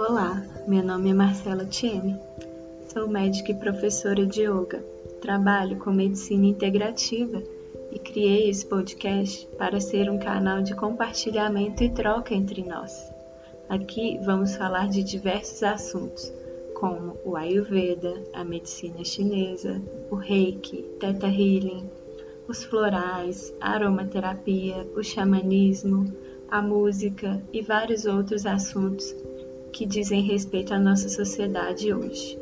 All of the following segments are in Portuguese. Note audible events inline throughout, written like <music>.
Olá, meu nome é Marcela Tieme. Sou médica e professora de yoga. Trabalho com medicina integrativa e criei esse podcast para ser um canal de compartilhamento e troca entre nós. Aqui vamos falar de diversos assuntos, como o Ayurveda, a medicina chinesa, o Reiki, Theta Healing, os florais, a aromaterapia, o xamanismo, a música e vários outros assuntos que dizem respeito à nossa sociedade hoje.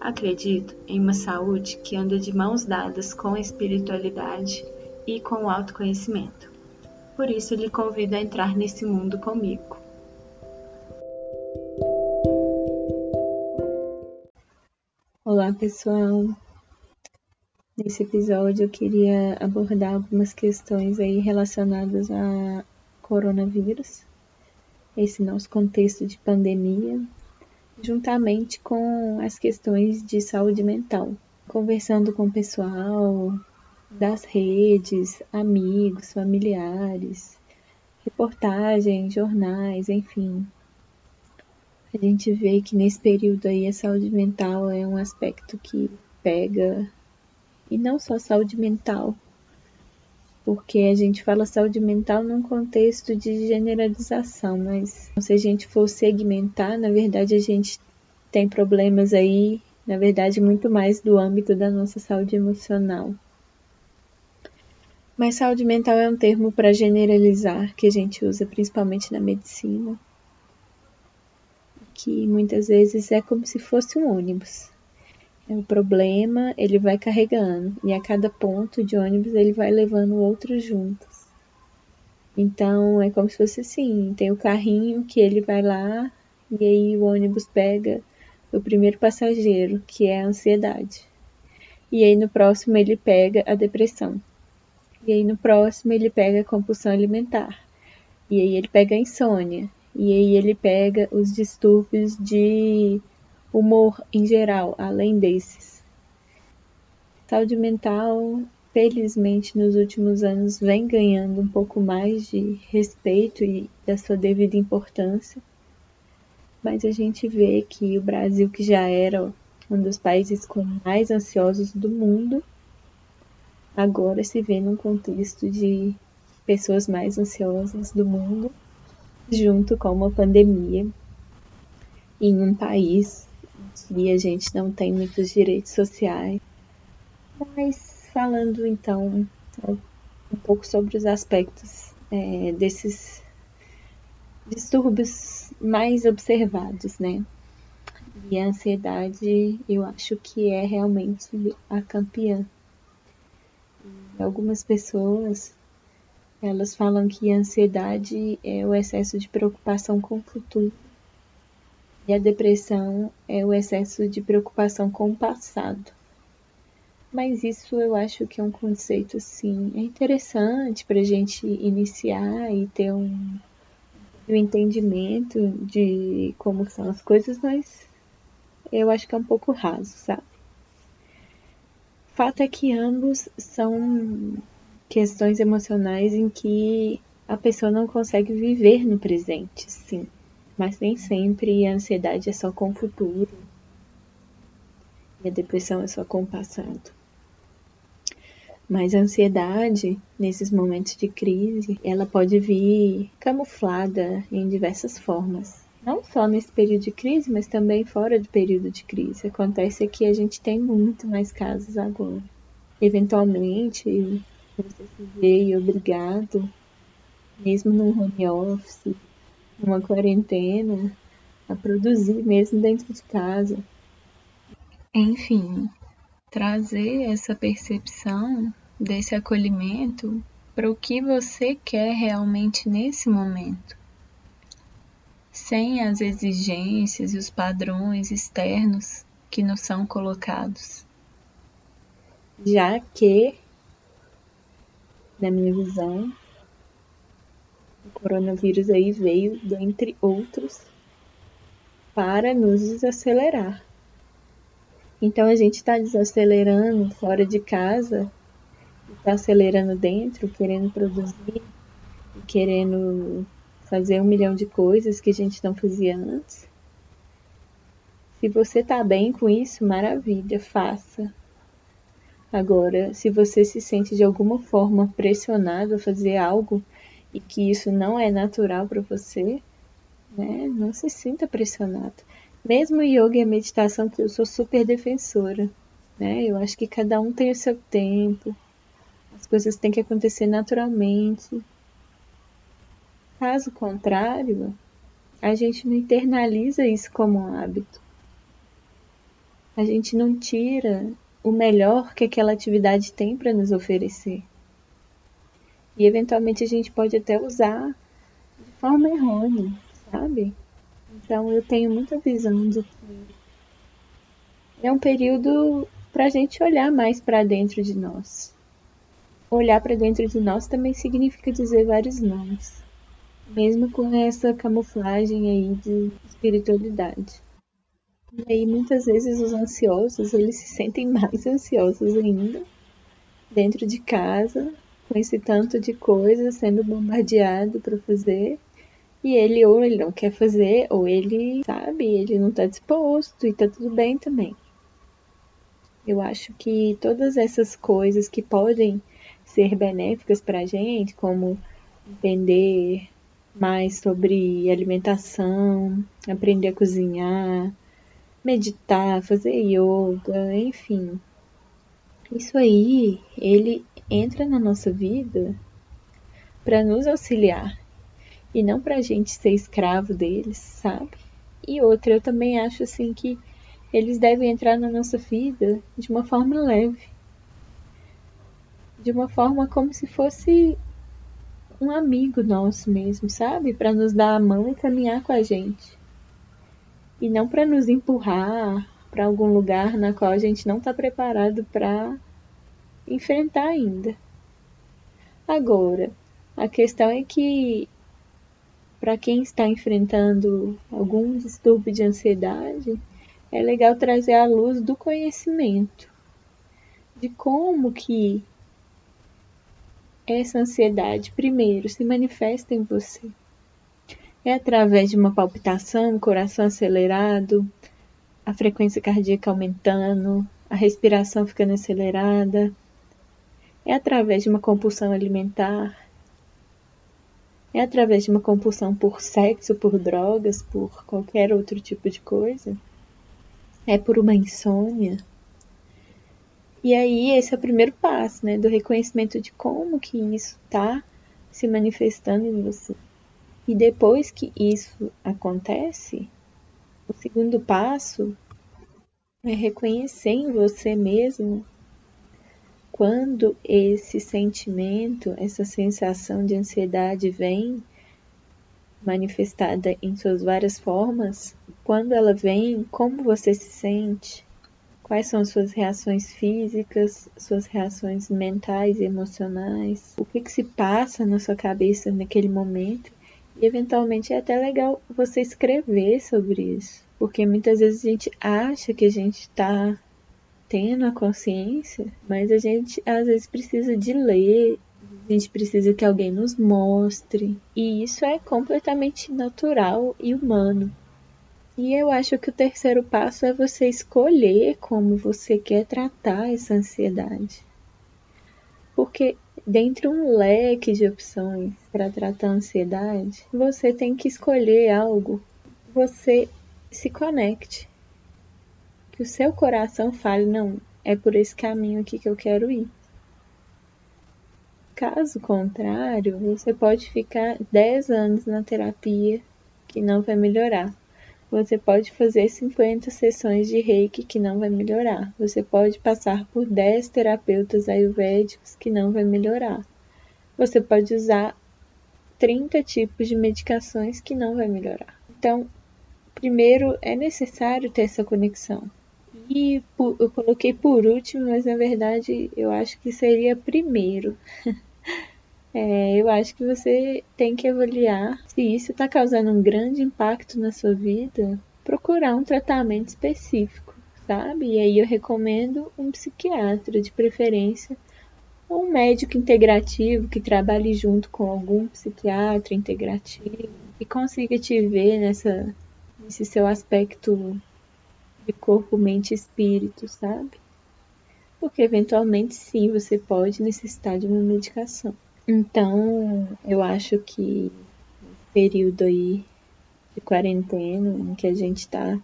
Acredito em uma saúde que anda de mãos dadas com a espiritualidade e com o autoconhecimento. Por isso, lhe convido a entrar nesse mundo comigo. Olá, pessoal. Nesse episódio eu queria abordar algumas questões aí relacionadas a coronavírus, esse nosso contexto de pandemia, juntamente com as questões de saúde mental. Conversando com o pessoal das redes, amigos, familiares, reportagens, jornais, enfim. A gente vê que nesse período aí a saúde mental é um aspecto que pega, e não só saúde mental, porque a gente fala saúde mental num contexto de generalização, mas se a gente for segmentar, na verdade a gente tem problemas aí, na verdade, muito mais do âmbito da nossa saúde emocional. Mas saúde mental é um termo para generalizar que a gente usa principalmente na medicina, que muitas vezes é como se fosse um ônibus. O problema, ele vai carregando e a cada ponto de ônibus ele vai levando outros juntos. Então é como se fosse assim, tem o carrinho que ele vai lá e aí o ônibus pega o primeiro passageiro, que é a ansiedade. E aí no próximo ele pega a depressão. E aí no próximo ele pega a compulsão alimentar. E aí ele pega a insônia. E aí ele pega os distúrbios de humor em geral, além desses. Saúde mental, felizmente, nos últimos anos vem ganhando um pouco mais de respeito e da sua devida importância, mas a gente vê que o Brasil, que já era um dos países com mais ansiosos do mundo, agora se vê num contexto de pessoas mais ansiosas do mundo, junto com uma pandemia em um país e a gente não tem muitos direitos sociais. Mas falando então um pouco sobre os aspectos é, desses distúrbios mais observados, né? E a ansiedade, eu acho que é realmente a campeã. Algumas pessoas, elas falam que a ansiedade é o excesso de preocupação com o futuro e a depressão é o excesso de preocupação com o passado. Mas isso eu acho que é um conceito assim, é interessante para a gente iniciar e ter um, um entendimento de como são as coisas, mas eu acho que é um pouco raso, sabe? Fato é que ambos são questões emocionais em que a pessoa não consegue viver no presente, sim mas nem sempre a ansiedade é só com o futuro e a depressão é só com o passado. Mas a ansiedade, nesses momentos de crise, ela pode vir camuflada em diversas formas. Não só nesse período de crise, mas também fora do período de crise. Acontece que a gente tem muito mais casos agora. Eventualmente, você se vê obrigado, mesmo no home office, uma quarentena, a produzir mesmo dentro de casa. Enfim, trazer essa percepção desse acolhimento para o que você quer realmente nesse momento, sem as exigências e os padrões externos que nos são colocados. Já que, na minha visão, o coronavírus aí veio, dentre outros, para nos desacelerar. Então a gente está desacelerando fora de casa, está acelerando dentro, querendo produzir, querendo fazer um milhão de coisas que a gente não fazia antes. Se você tá bem com isso, maravilha, faça. Agora, se você se sente de alguma forma pressionado a fazer algo e que isso não é natural para você, né, não se sinta pressionado. Mesmo yoga e meditação, que eu sou super defensora, né? Eu acho que cada um tem o seu tempo, as coisas têm que acontecer naturalmente. Caso contrário, a gente não internaliza isso como um hábito. A gente não tira o melhor que aquela atividade tem para nos oferecer. E eventualmente a gente pode até usar de forma errônea, sabe? Então eu tenho muita visão de que é um período para a gente olhar mais para dentro de nós. Olhar para dentro de nós também significa dizer vários nomes mesmo com essa camuflagem aí de espiritualidade. E aí muitas vezes os ansiosos, eles se sentem <laughs> mais ansiosos ainda dentro de casa, com esse tanto de coisa sendo bombardeado para fazer. E ele ou ele não quer fazer, ou ele sabe, ele não está disposto e tá tudo bem também. Eu acho que todas essas coisas que podem ser benéficas para a gente, como entender mais sobre alimentação, aprender a cozinhar, meditar, fazer yoga, enfim. Isso aí, ele entra na nossa vida para nos auxiliar e não para a gente ser escravo deles, sabe? E outra, eu também acho assim que eles devem entrar na nossa vida de uma forma leve, de uma forma como se fosse um amigo nosso mesmo, sabe? Para nos dar a mão e caminhar com a gente. E não para nos empurrar para algum lugar na qual a gente não está preparado para enfrentar ainda. Agora, a questão é que para quem está enfrentando algum distúrbio de ansiedade, é legal trazer a luz do conhecimento de como que essa ansiedade, primeiro, se manifesta em você? É através de uma palpitação, coração acelerado, a frequência cardíaca aumentando, a respiração ficando acelerada? É através de uma compulsão alimentar? É através de uma compulsão por sexo, por drogas, por qualquer outro tipo de coisa? É por uma insônia? E aí esse é o primeiro passo, né, do reconhecimento de como que isso está se manifestando em você. E depois que isso acontece, o segundo passo é reconhecer em você mesmo quando esse sentimento, essa sensação de ansiedade vem manifestada em suas várias formas, quando ela vem, como você se sente, Quais são suas reações físicas, suas reações mentais e emocionais? O que, que se passa na sua cabeça naquele momento? E eventualmente é até legal você escrever sobre isso. Porque muitas vezes a gente acha que a gente está tendo a consciência, mas a gente às vezes precisa de ler, a gente precisa que alguém nos mostre. E isso é completamente natural e humano. E eu acho que o terceiro passo é você escolher como você quer tratar essa ansiedade. Porque dentre um leque de opções para tratar a ansiedade, você tem que escolher algo você se conecte. Que o seu coração fale, não, é por esse caminho aqui que eu quero ir. Caso contrário, você pode ficar 10 anos na terapia que não vai melhorar. Você pode fazer 50 sessões de reiki que não vai melhorar. Você pode passar por 10 terapeutas ayurvédicos que não vai melhorar. Você pode usar 30 tipos de medicações que não vai melhorar. Então, primeiro é necessário ter essa conexão. E eu coloquei por último, mas na verdade eu acho que seria primeiro. <laughs> É, eu acho que você tem que avaliar se isso está causando um grande impacto na sua vida, procurar um tratamento específico, sabe? E aí eu recomendo um psiquiatra de preferência ou um médico integrativo que trabalhe junto com algum psiquiatra integrativo e consiga te ver nessa, nesse seu aspecto de corpo, mente e espírito, sabe? Porque eventualmente sim, você pode necessitar de uma medicação. Então, eu acho que período aí de quarentena, em que a gente está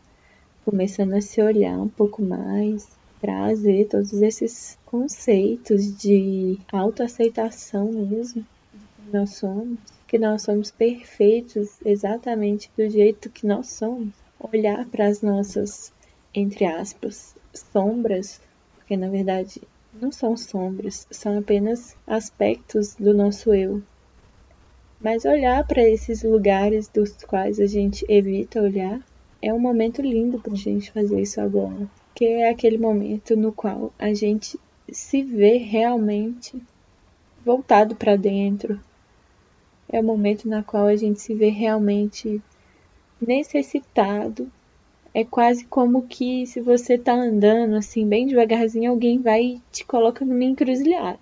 começando a se olhar um pouco mais, trazer todos esses conceitos de autoaceitação mesmo, que nós somos, que nós somos perfeitos exatamente do jeito que nós somos, olhar para as nossas, entre aspas, sombras, porque na verdade não são sombras, são apenas aspectos do nosso eu. Mas olhar para esses lugares dos quais a gente evita olhar é um momento lindo para a gente fazer isso agora que é aquele momento no qual a gente se vê realmente voltado para dentro. É o momento na qual a gente se vê realmente necessitado. É quase como que se você tá andando assim bem devagarzinho, alguém vai e te coloca numa encruzilhada.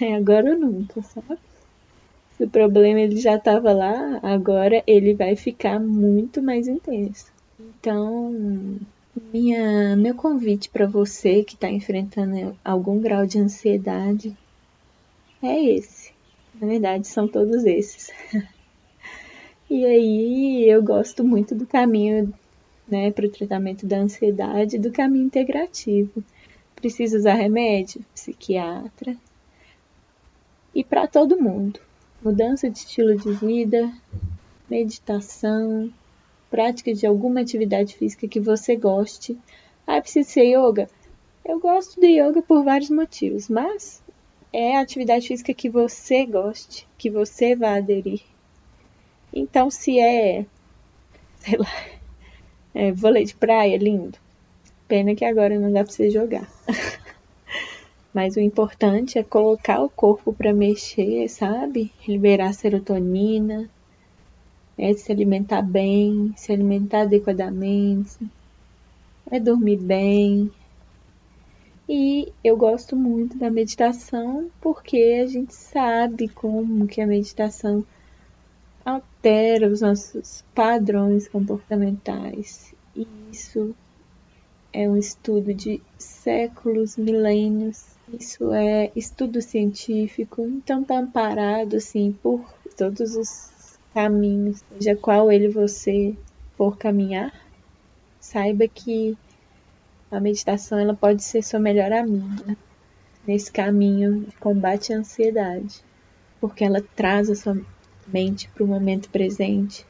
É agora ou nunca, sabe? Se o problema ele já estava lá, agora ele vai ficar muito mais intenso. Então, minha, meu convite para você que está enfrentando algum grau de ansiedade é esse. Na verdade, são todos esses. <laughs> e aí, eu gosto muito do caminho né, para o tratamento da ansiedade, do caminho integrativo. Precisa usar remédio? Psiquiatra. E para todo mundo. Mudança de estilo de vida, meditação, prática de alguma atividade física que você goste. Ah, precisa ser yoga? Eu gosto de yoga por vários motivos, mas é a atividade física que você goste, que você vai aderir. Então, se é, <laughs> sei lá, é, vôlei de praia, lindo. Pena que agora não dá pra você jogar. <laughs> Mas o importante é colocar o corpo para mexer, sabe? Liberar serotonina, é se alimentar bem, se alimentar adequadamente, é dormir bem. E eu gosto muito da meditação porque a gente sabe como que a meditação altera os nossos padrões comportamentais. E isso é um estudo de séculos, milênios. Isso é estudo científico, então tá amparado assim por todos os caminho, seja qual ele você for caminhar, saiba que a meditação ela pode ser sua melhor amiga nesse caminho de combate à ansiedade, porque ela traz a sua mente para o momento presente,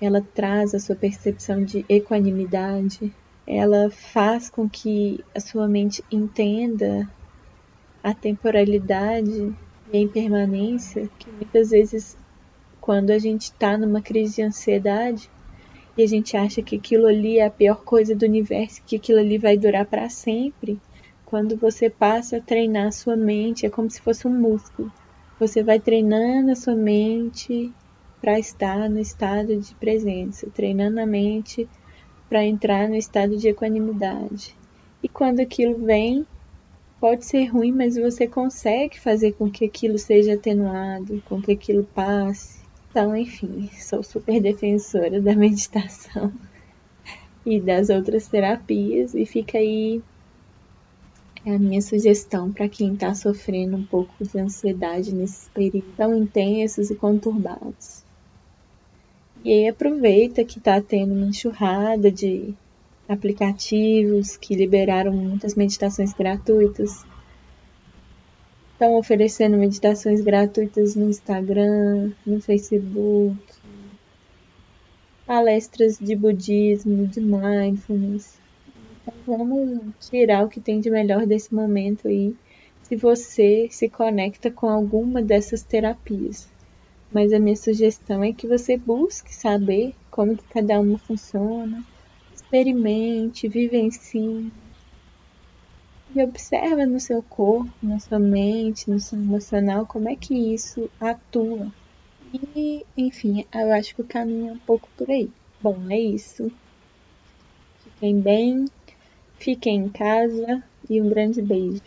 ela traz a sua percepção de equanimidade, ela faz com que a sua mente entenda a temporalidade e a impermanência que muitas vezes quando a gente está numa crise de ansiedade e a gente acha que aquilo ali é a pior coisa do universo, que aquilo ali vai durar para sempre, quando você passa a treinar a sua mente, é como se fosse um músculo. Você vai treinando a sua mente para estar no estado de presença, treinando a mente para entrar no estado de equanimidade. E quando aquilo vem, pode ser ruim, mas você consegue fazer com que aquilo seja atenuado, com que aquilo passe. Então, enfim, sou super defensora da <laughs> meditação e das outras terapias e fica aí a minha sugestão para quem está sofrendo um pouco de ansiedade nesses períodos tão intensos e conturbados. E aí aproveita que está tendo uma enxurrada de aplicativos que liberaram muitas meditações gratuitas Estão oferecendo meditações gratuitas no Instagram, no Facebook, palestras de budismo, de mindfulness. Vamos tirar o que tem de melhor desse momento aí, se você se conecta com alguma dessas terapias. Mas a minha sugestão é que você busque saber como que cada uma funciona, experimente, vivencie e observa no seu corpo, na sua mente, no seu emocional, como é que isso atua. E, enfim, eu acho que o caminho é um pouco por aí. Bom, é isso. Fiquem bem, fiquem em casa e um grande beijo.